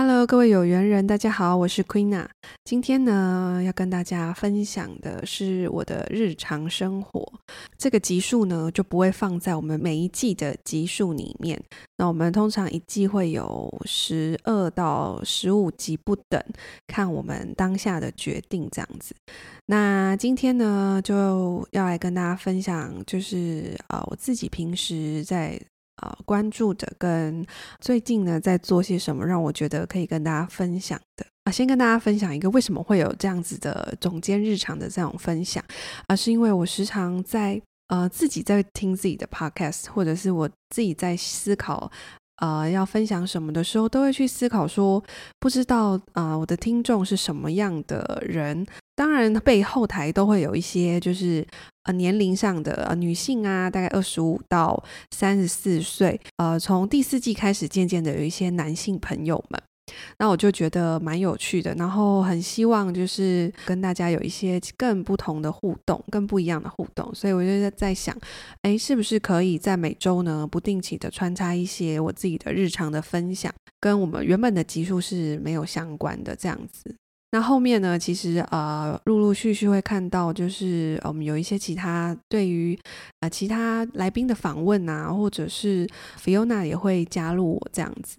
Hello，各位有缘人，大家好，我是 Queena。今天呢，要跟大家分享的是我的日常生活。这个集数呢，就不会放在我们每一季的集数里面。那我们通常一季会有十二到十五集不等，看我们当下的决定这样子。那今天呢，就要来跟大家分享，就是、呃，我自己平时在。啊，关注的跟最近呢，在做些什么，让我觉得可以跟大家分享的啊，先跟大家分享一个为什么会有这样子的总监日常的这种分享啊，是因为我时常在呃自己在听自己的 podcast，或者是我自己在思考呃要分享什么的时候，都会去思考说，不知道啊、我的听众是什么样的人。当然，背后台都会有一些，就是呃年龄上的呃女性啊，大概二十五到三十四岁，呃，从第四季开始，渐渐的有一些男性朋友们，那我就觉得蛮有趣的，然后很希望就是跟大家有一些更不同的互动，更不一样的互动，所以我就在想，哎，是不是可以在每周呢，不定期的穿插一些我自己的日常的分享，跟我们原本的集数是没有相关的这样子。那后面呢，其实呃，陆陆续续会看到，就是我们有一些其他对于呃其他来宾的访问啊，或者是 Fiona 也会加入我这样子。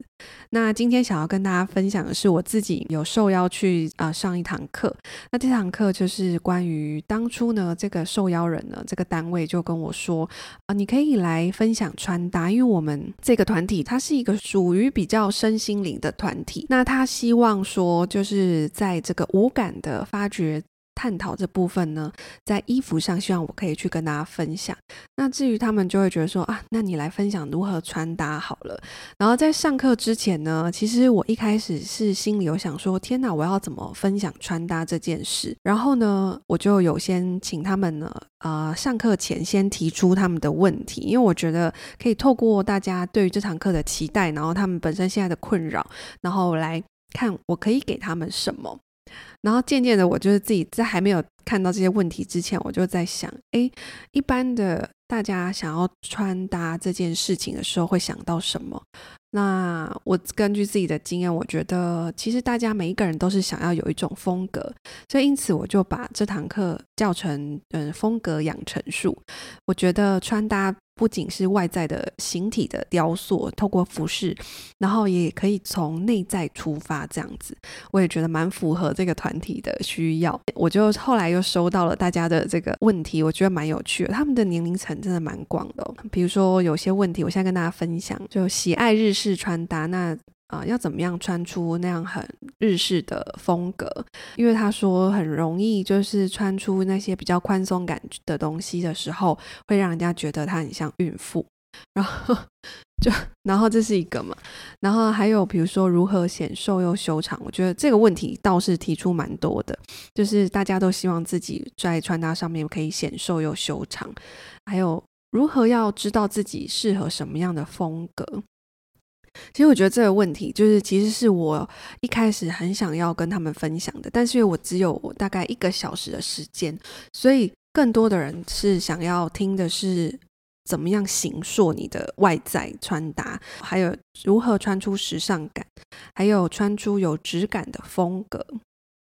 那今天想要跟大家分享的是，我自己有受邀去啊、上一堂课。那这堂课就是关于当初呢，这个受邀人呢，这个单位就跟我说啊、你可以来分享穿搭，因为我们这个团体它是一个属于比较身心灵的团体。那他希望说，就是在这个五感的发掘、探讨这部分呢，在衣服上，希望我可以去跟大家分享。那至于他们就会觉得说啊，那你来分享如何穿搭好了。然后在上课之前呢，其实我一开始是心里有想说，天哪，我要怎么分享穿搭这件事？然后呢，我就有先请他们呢，呃，上课前先提出他们的问题，因为我觉得可以透过大家对于这堂课的期待，然后他们本身现在的困扰，然后来看我可以给他们什么。然后渐渐的，我就是自己在还没有看到这些问题之前，我就在想，诶，一般的大家想要穿搭这件事情的时候，会想到什么？那我根据自己的经验，我觉得其实大家每一个人都是想要有一种风格，所以因此我就把这堂课叫成嗯风格养成术。我觉得穿搭不仅是外在的形体的雕塑，透过服饰，然后也可以从内在出发，这样子我也觉得蛮符合这个团体的需要。我就后来又收到了大家的这个问题，我觉得蛮有趣的，他们的年龄层真的蛮广的。比如说有些问题，我现在跟大家分享，就喜爱日式穿搭，那啊、要怎么样穿出那样很日式的风格？因为他说很容易，就是穿出那些比较宽松感的东西的时候，会让人家觉得他很像孕妇。然后就，然后这是一个嘛，然后还有比如说如何显瘦又修长，我觉得这个问题倒是提出蛮多的，就是大家都希望自己在穿搭上面可以显瘦又修长，还有如何要知道自己适合什么样的风格。其实我觉得这个问题就是，其实是我一开始很想要跟他们分享的，但是因为我只有大概一个小时的时间，所以更多的人是想要听的是怎么样形塑你的外在穿搭，还有如何穿出时尚感，还有穿出有质感的风格。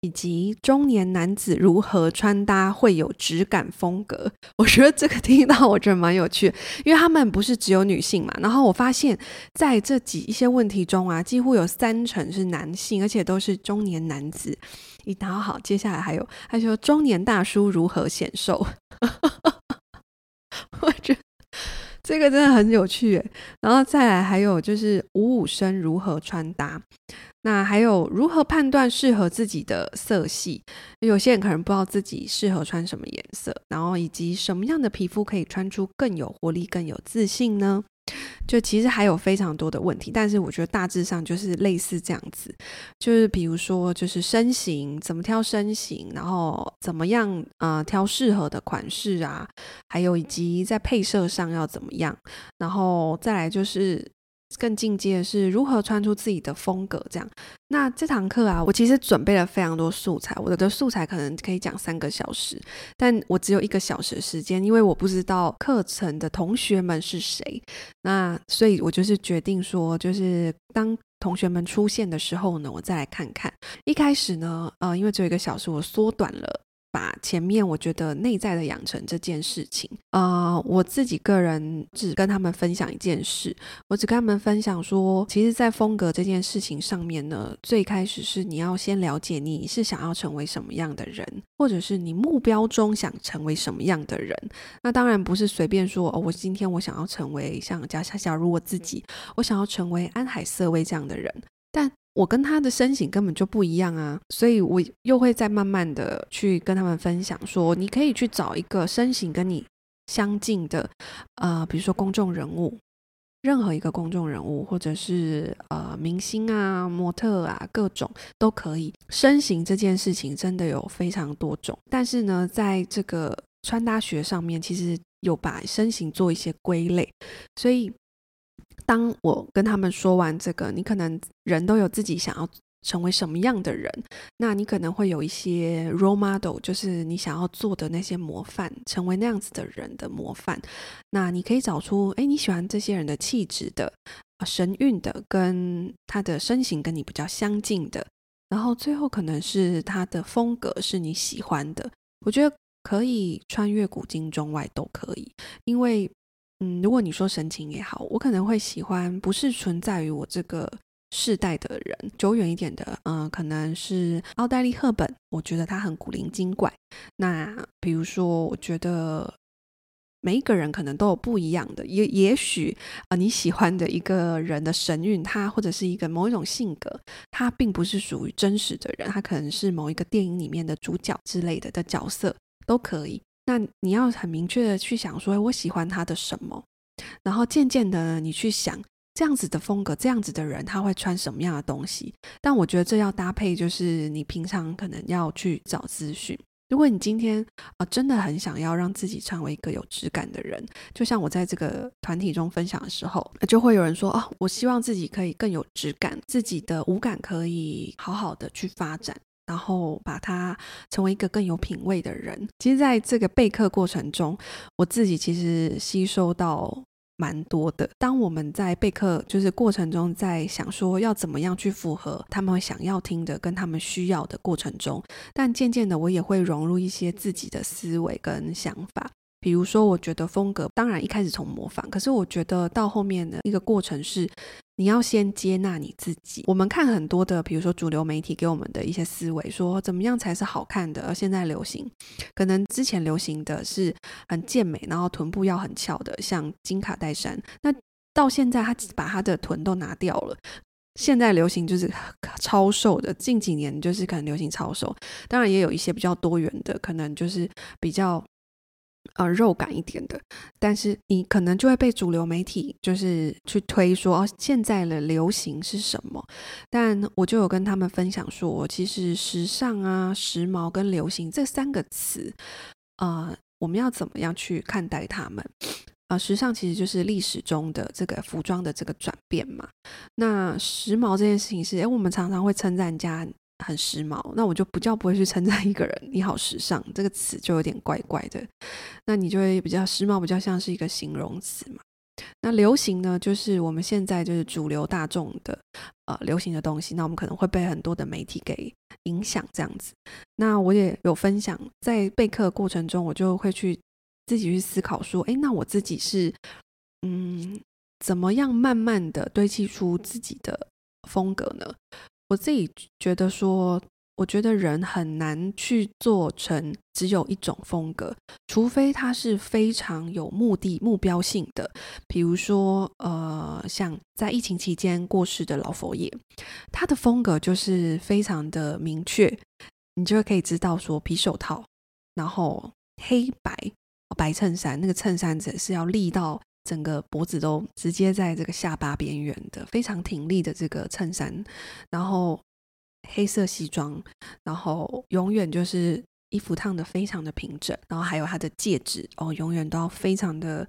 以及中年男子如何穿搭会有质感风格，我觉得这个听到我觉得蛮有趣，因为他们不是只有女性嘛。然后我发现在这几一些问题中啊，几乎有三成是男性，而且都是中年男子。一然后好，接下来还有他说中年大叔如何显瘦，我觉得这个真的很有趣。然后再来还有就是五五身如何穿搭。那还有如何判断适合自己的色系？有些人可能不知道自己适合穿什么颜色，然后以及什么样的皮肤可以穿出更有活力、更有自信呢？就其实还有非常多的问题，但是我觉得大致上就是类似这样子，就是比如说就是身形怎么挑身形，然后怎么样啊挑适合的款式啊，还有以及在配色上要怎么样，然后再来就是。更进阶的是如何穿出自己的风格，这样。那这堂课啊，我其实准备了非常多素材，我的素材可能可以讲三个小时，但我只有一个小时的时间，因为我不知道课程的同学们是谁，那所以我就是决定说，就是当。同学们出现的时候呢，我再来看看。一开始呢，呃，因为只有一个小时，我缩短了。把前面我觉得内在的养成这件事情，呃，我自己个人只跟他们分享一件事，我只跟他们分享说，其实，在风格这件事情上面呢，最开始是你要先了解你是想要成为什么样的人，或者是你目标中想成为什么样的人。那当然不是随便说哦，我今天我想要成为像假假如我自己，我想要成为安海瑟薇这样的人，但。我跟他的身形根本就不一样啊，所以我又会再慢慢的去跟他们分享说，你可以去找一个身形跟你相近的，呃，比如说公众人物，任何一个公众人物，或者是呃明星啊、模特啊，各种都可以。身形这件事情真的有非常多种，但是呢，在这个穿搭学上面，其实有把身形做一些归类，所以。当我跟他们说完这个，你可能人都有自己想要成为什么样的人，那你可能会有一些 role model，就是你想要做的那些模范，成为那样子的人的模范。那你可以找出，诶，你喜欢这些人的气质的，神韵的，跟他的身形跟你比较相近的，然后最后可能是他的风格是你喜欢的。我觉得可以穿越古今中外都可以，因为。嗯，如果你说神情也好，我可能会喜欢不是存在于我这个世代的人，久远一点的，嗯、可能是奥黛丽·赫本，我觉得她很古灵精怪。那比如说，我觉得每一个人可能都有不一样的，也也许啊、你喜欢的一个人的神韵，他或者是一个某一种性格，他并不是属于真实的人，他可能是某一个电影里面的主角之类的的角色，都可以。那你要很明确的去想说，我喜欢他的什么，然后渐渐的你去想这样子的风格，这样子的人他会穿什么样的东西。但我觉得这要搭配，就是你平常可能要去找资讯。如果你今天啊、真的很想要让自己成为一个有质感的人，就像我在这个团体中分享的时候，就会有人说哦，我希望自己可以更有质感，自己的五感可以好好的去发展。然后把它成为一个更有品味的人。其实，在这个备课过程中，我自己其实吸收到蛮多的。当我们在备课就是过程中，在想说要怎么样去符合他们想要听的跟他们需要的过程中，但渐渐的，我也会融入一些自己的思维跟想法。比如说，我觉得风格当然一开始从模仿，可是我觉得到后面的一个过程是，你要先接纳你自己。我们看很多的，比如说主流媒体给我们的一些思维，说怎么样才是好看的，而现在流行，可能之前流行的是很健美，然后臀部要很翘的，像金卡戴珊。那到现在，他把他的臀都拿掉了，现在流行就是 超瘦的。近几年就是可能流行超瘦，当然也有一些比较多元的，可能就是比较。呃，肉感一点的，但是你可能就会被主流媒体就是去推说哦，现在的流行是什么？但我就有跟他们分享说，其实时尚啊、时髦跟流行这三个词，呃，我们要怎么样去看待他们？呃，时尚其实就是历史中的这个服装的这个转变嘛。那时髦这件事情是，诶，我们常常会称赞人家。很时髦，那我就不叫不会去称赞一个人，你好时尚这个词就有点怪怪的，那你就会比较时髦，比较像是一个形容词嘛。那流行呢，就是我们现在就是主流大众的呃流行的东西，那我们可能会被很多的媒体给影响这样子。那我也有分享，在备课过程中，我就会去自己去思考说，诶，那我自己是嗯怎么样慢慢的堆砌出自己的风格呢？我自己觉得说，我觉得人很难去做成只有一种风格，除非他是非常有目的、目标性的。比如说，呃，像在疫情期间过世的老佛爷，他的风格就是非常的明确，你就可以知道说，皮手套，然后黑白白衬衫，那个衬衫子是要立到。整个脖子都直接在这个下巴边缘的，非常挺立的这个衬衫，然后黑色西装，然后永远就是衣服烫的非常的平整，然后还有他的戒指哦，永远都要非常的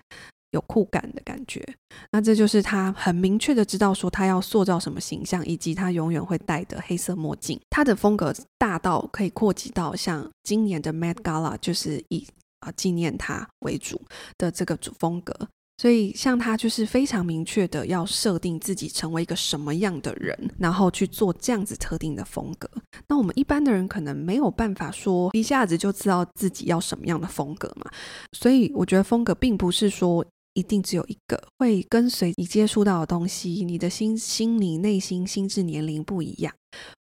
有酷感的感觉。那这就是他很明确的知道说他要塑造什么形象，以及他永远会戴的黑色墨镜。他的风格大到可以扩及到像今年的 Met Gala，就是以啊纪念他为主的这个主风格。所以像他就是非常明确的要设定自己成为一个什么样的人，然后去做这样子特定的风格。那我们一般的人可能没有办法说一下子就知道自己要什么样的风格嘛。所以我觉得风格并不是说一定只有一个，会跟随你接触到的东西，你的心、心理、内心、心智年龄不一样。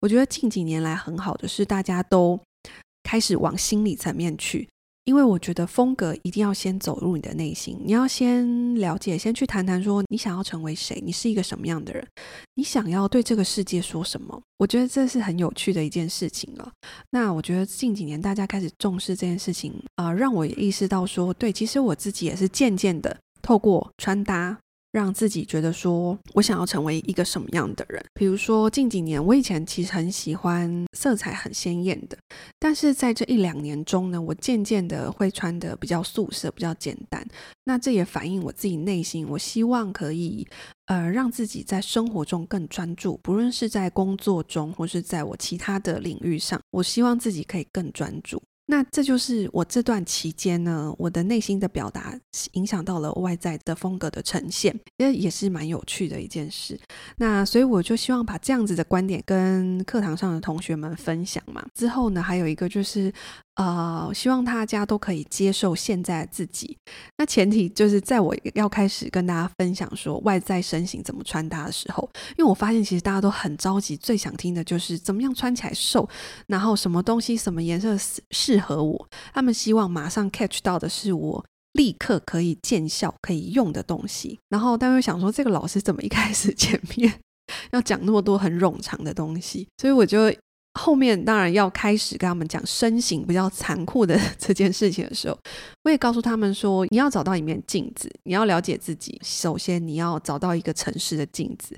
我觉得近几年来很好的是大家都开始往心理层面去。因为我觉得风格一定要先走入你的内心，你要先了解，先去谈谈说你想要成为谁，你是一个什么样的人，你想要对这个世界说什么。我觉得这是很有趣的一件事情了。那我觉得近几年大家开始重视这件事情啊，呃，让我也意识到说，对，其实我自己也是渐渐的透过穿搭。让自己觉得说，我想要成为一个什么样的人？比如说，近几年我以前其实很喜欢色彩很鲜艳的，但是在这一两年中呢，我渐渐的会穿得比较素色，比较简单。那这也反映我自己内心，我希望可以呃让自己在生活中更专注，不论是在工作中，或是在我其他的领域上，我希望自己可以更专注。那这就是我这段期间呢，我的内心的表达影响到了外在的风格的呈现，这也是蛮有趣的一件事。那所以我就希望把这样子的观点跟课堂上的同学们分享嘛。之后呢，还有一个就是。呃，希望大家都可以接受现在自己。那前提就是在我要开始跟大家分享说外在身形怎么穿搭的时候，因为我发现其实大家都很着急，最想听的就是怎么样穿起来瘦，然后什么东西什么颜色适合我。他们希望马上 catch 到的是我立刻可以见效可以用的东西。然后大家会想说，这个老师怎么一开始前面 要讲那么多很冗长的东西？所以我就。后面当然要开始跟他们讲身形比较残酷的 这件事情的时候，我也告诉他们说，你要找到一面镜子，你要了解自己。首先，你要找到一个诚实的镜子，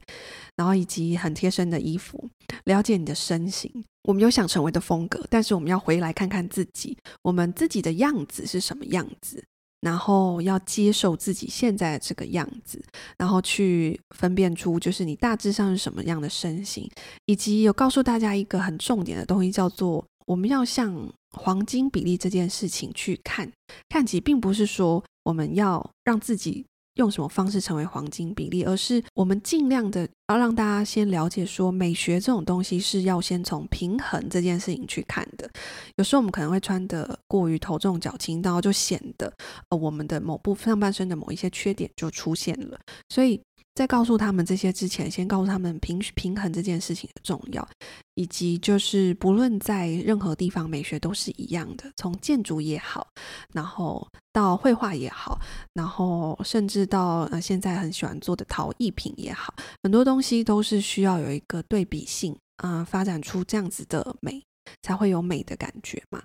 然后以及很贴身的衣服，了解你的身形。我们有想成为的风格，但是我们要回来看看自己，我们自己的样子是什么样子。然后要接受自己现在这个样子，然后去分辨出就是你大致上是什么样的身形，以及有告诉大家一个很重点的东西，叫做我们要向黄金比例这件事情去看，看起并不是说我们要让自己。用什么方式成为黄金比例，而是我们尽量的要让大家先了解说，美学这种东西是要先从平衡这件事情去看的。有时候我们可能会穿得过于头重脚轻，然后就显得呃我们的某部分上半身的某一些缺点就出现了，所以。在告诉他们这些之前，先告诉他们平平衡这件事情的重要，以及就是不论在任何地方，美学都是一样的。从建筑也好，然后到绘画也好，然后甚至到呃现在很喜欢做的陶艺品也好，很多东西都是需要有一个对比性，嗯、呃，发展出这样子的美，才会有美的感觉嘛。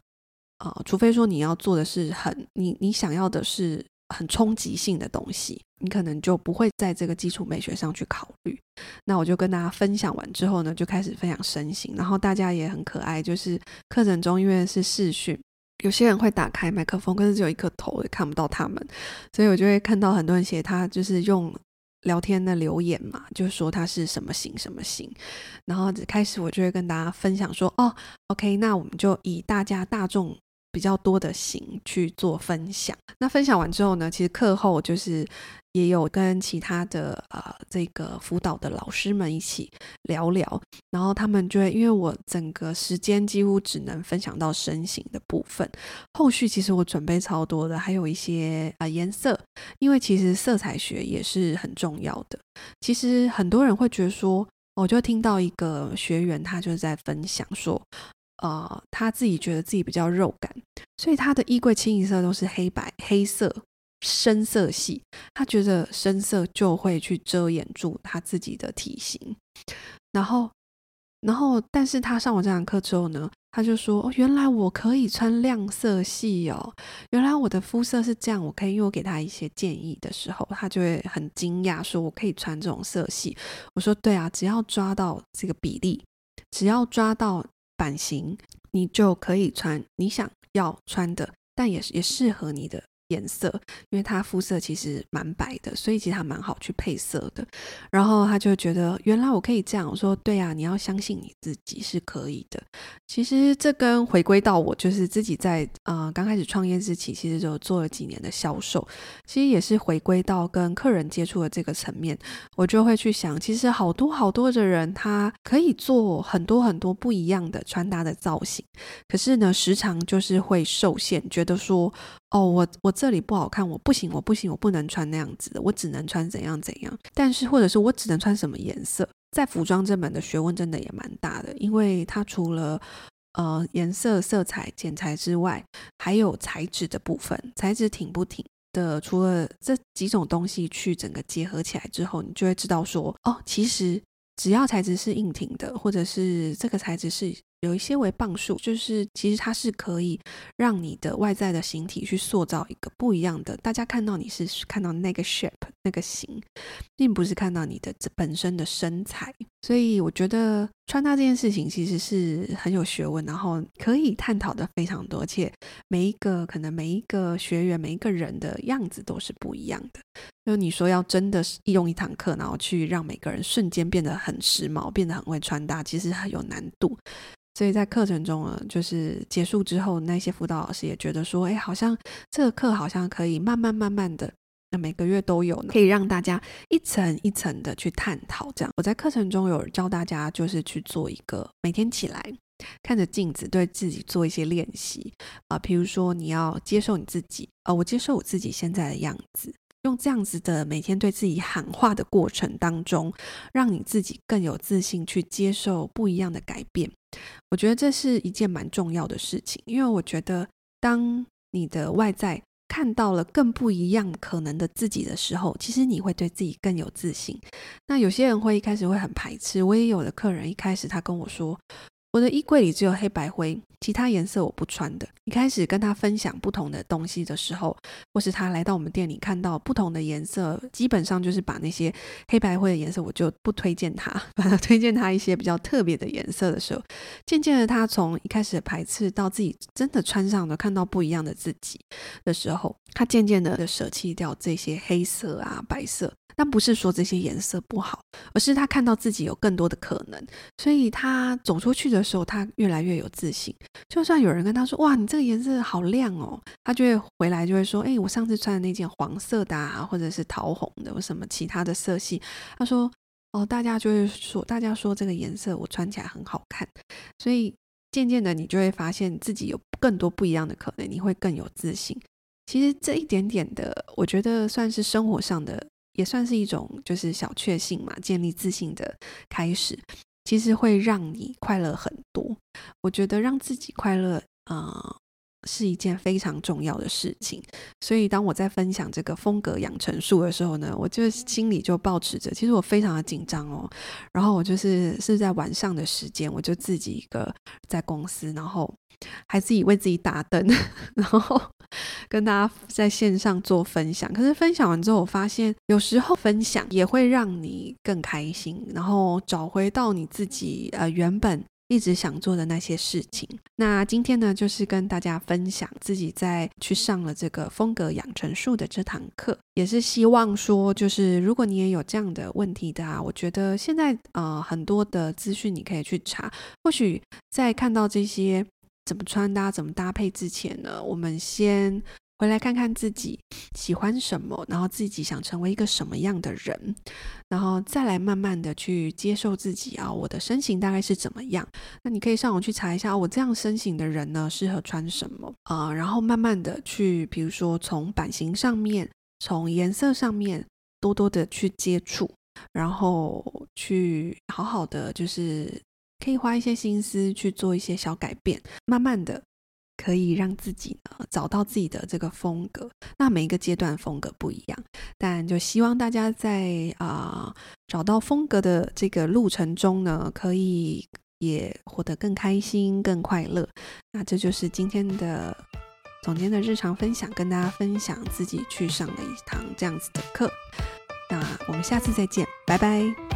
啊、除非说你要做的是很你你想要的是。很冲击性的东西，你可能就不会在这个基础美学上去考虑。那我就跟大家分享完之后呢，就开始分享身形，然后大家也很可爱。就是课程中因为是视讯，有些人会打开麦克风，可是只有一颗头，也看不到他们，所以我就会看到很多人写他就是用聊天的留言嘛，就说他是什么型什么型。然后开始我就会跟大家分享说，哦，OK，那我们就以大家大众。比较多的型去做分享。那分享完之后呢，其实课后就是也有跟其他的呃这个辅导的老师们一起聊聊，然后他们就会因为我整个时间几乎只能分享到身形的部分，后续其实我准备超多的，还有一些啊、呃、颜色，因为其实色彩学也是很重要的。其实很多人会觉得说，我就听到一个学员他就是在分享说。呃，他自己觉得自己比较肉感，所以他的衣柜清一色都是黑白、黑色、深色系。他觉得深色就会去遮掩住他自己的体型。然后，然后，但是他上完这堂课之后呢，他就说：“哦，原来我可以穿亮色系哦，原来我的肤色是这样，我可以。”因为我给他一些建议的时候，他就会很惊讶，说：“我可以穿这种色系。”我说：“对啊，只要抓到这个比例，只要抓到。”版型，你就可以穿你想要穿的，但也是也适合你的颜色，因为他肤色其实蛮白的，所以其实他蛮好去配色的。然后他就觉得，原来我可以这样。我说，对啊，你要相信你自己是可以的。其实这跟回归到我就是自己在呃刚开始创业之前，其实就做了几年的销售，其实也是回归到跟客人接触的这个层面，我就会去想，其实好多好多的人，他可以做很多很多不一样的穿搭的造型，可是呢，时常就是会受限，觉得说。哦，我我这里不好看，我不行，我不行，我不能穿那样子的，我只能穿怎样怎样。但是，或者是我只能穿什么颜色，在服装这门的学问真的也蛮大的，因为它除了呃颜色、色彩、剪裁之外，还有材质的部分，材质挺不挺的。除了这几种东西去整个结合起来之后，你就会知道说，哦，其实只要材质是硬挺的，或者是这个材质是。有一些为磅数，就是其实它是可以让你的外在的形体去塑造一个不一样的。大家看到你是看到那个 shape 那个型，并不是看到你的本身的身材。所以我觉得穿搭这件事情其实是很有学问，然后可以探讨的非常多，而且每一个可能每一个学员每一个人的样子都是不一样的。就你说要真的是用一堂课，然后去让每个人瞬间变得很时髦，变得很会穿搭，其实很有难度。所以在课程中呢，就是结束之后，那些辅导老师也觉得说，哎，好像这个课好像可以慢慢慢慢的，那每个月都有，可以让大家一层一层的去探讨。这样，我在课程中有教大家，就是去做一个每天起来看着镜子，对自己做一些练习啊，比如说你要接受你自己，啊，我接受我自己现在的样子。用这样子的每天对自己喊话的过程当中，让你自己更有自信去接受不一样的改变。我觉得这是一件蛮重要的事情，因为我觉得当你的外在看到了更不一样可能的自己的时候，其实你会对自己更有自信。那有些人会一开始会很排斥，我也有的客人一开始他跟我说。我的衣柜里只有黑白灰，其他颜色我不穿的。一开始跟他分享不同的东西的时候，或是他来到我们店里看到不同的颜色，基本上就是把那些黑白灰的颜色我就不推荐他，反而推荐他一些比较特别的颜色的时候，渐渐的他从一开始的排斥到自己真的穿上了，看到不一样的自己的时候，他渐渐的舍弃掉这些黑色啊、白色。但不是说这些颜色不好，而是他看到自己有更多的可能，所以他走出去的时候，他越来越有自信。就算有人跟他说：“哇，你这个颜色好亮哦！”他就会回来就会说：“哎，我上次穿的那件黄色的啊，或者是桃红的，或什么其他的色系。”他说：“哦，大家就会说，大家说这个颜色我穿起来很好看。”所以渐渐的，你就会发现自己有更多不一样的可能，你会更有自信。其实这一点点的，我觉得算是生活上的。也算是一种就是小确幸嘛，建立自信的开始，其实会让你快乐很多。我觉得让自己快乐，呃，是一件非常重要的事情。所以当我在分享这个风格养成术的时候呢，我就心里就抱持着，其实我非常的紧张哦。然后我就是是在晚上的时间，我就自己一个在公司，然后还自己为自己打灯，然后。跟大家在线上做分享，可是分享完之后，我发现有时候分享也会让你更开心，然后找回到你自己呃原本一直想做的那些事情。那今天呢，就是跟大家分享自己在去上了这个风格养成术的这堂课，也是希望说，就是如果你也有这样的问题的啊，我觉得现在呃很多的资讯你可以去查，或许在看到这些。怎么穿搭、怎么搭配之前呢，我们先回来看看自己喜欢什么，然后自己想成为一个什么样的人，然后再来慢慢的去接受自己啊。我的身形大概是怎么样？那你可以上网去查一下，我这样身形的人呢，适合穿什么啊，然后慢慢的去，比如说从版型上面，从颜色上面，多多的去接触，然后去好好的就是。可以花一些心思去做一些小改变，慢慢的可以让自己呢找到自己的这个风格。那每一个阶段风格不一样，但就希望大家在啊、找到风格的这个路程中呢，可以也活得更开心、更快乐。那这就是今天的总监的日常分享，跟大家分享自己去上了一堂这样子的课。那我们下次再见，拜拜。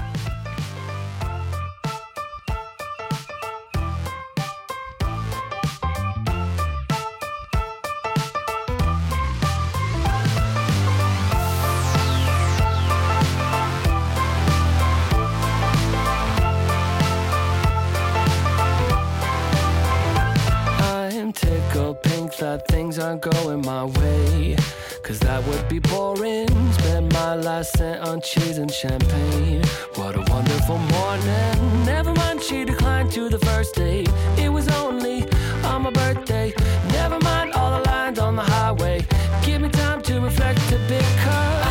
Aren't going my way. Cause that would be boring. Spend my last cent on cheese and champagne. What a wonderful morning. Never mind, she declined to the first date. It was only on my birthday. Never mind all the lines on the highway. Give me time to reflect a bit, cause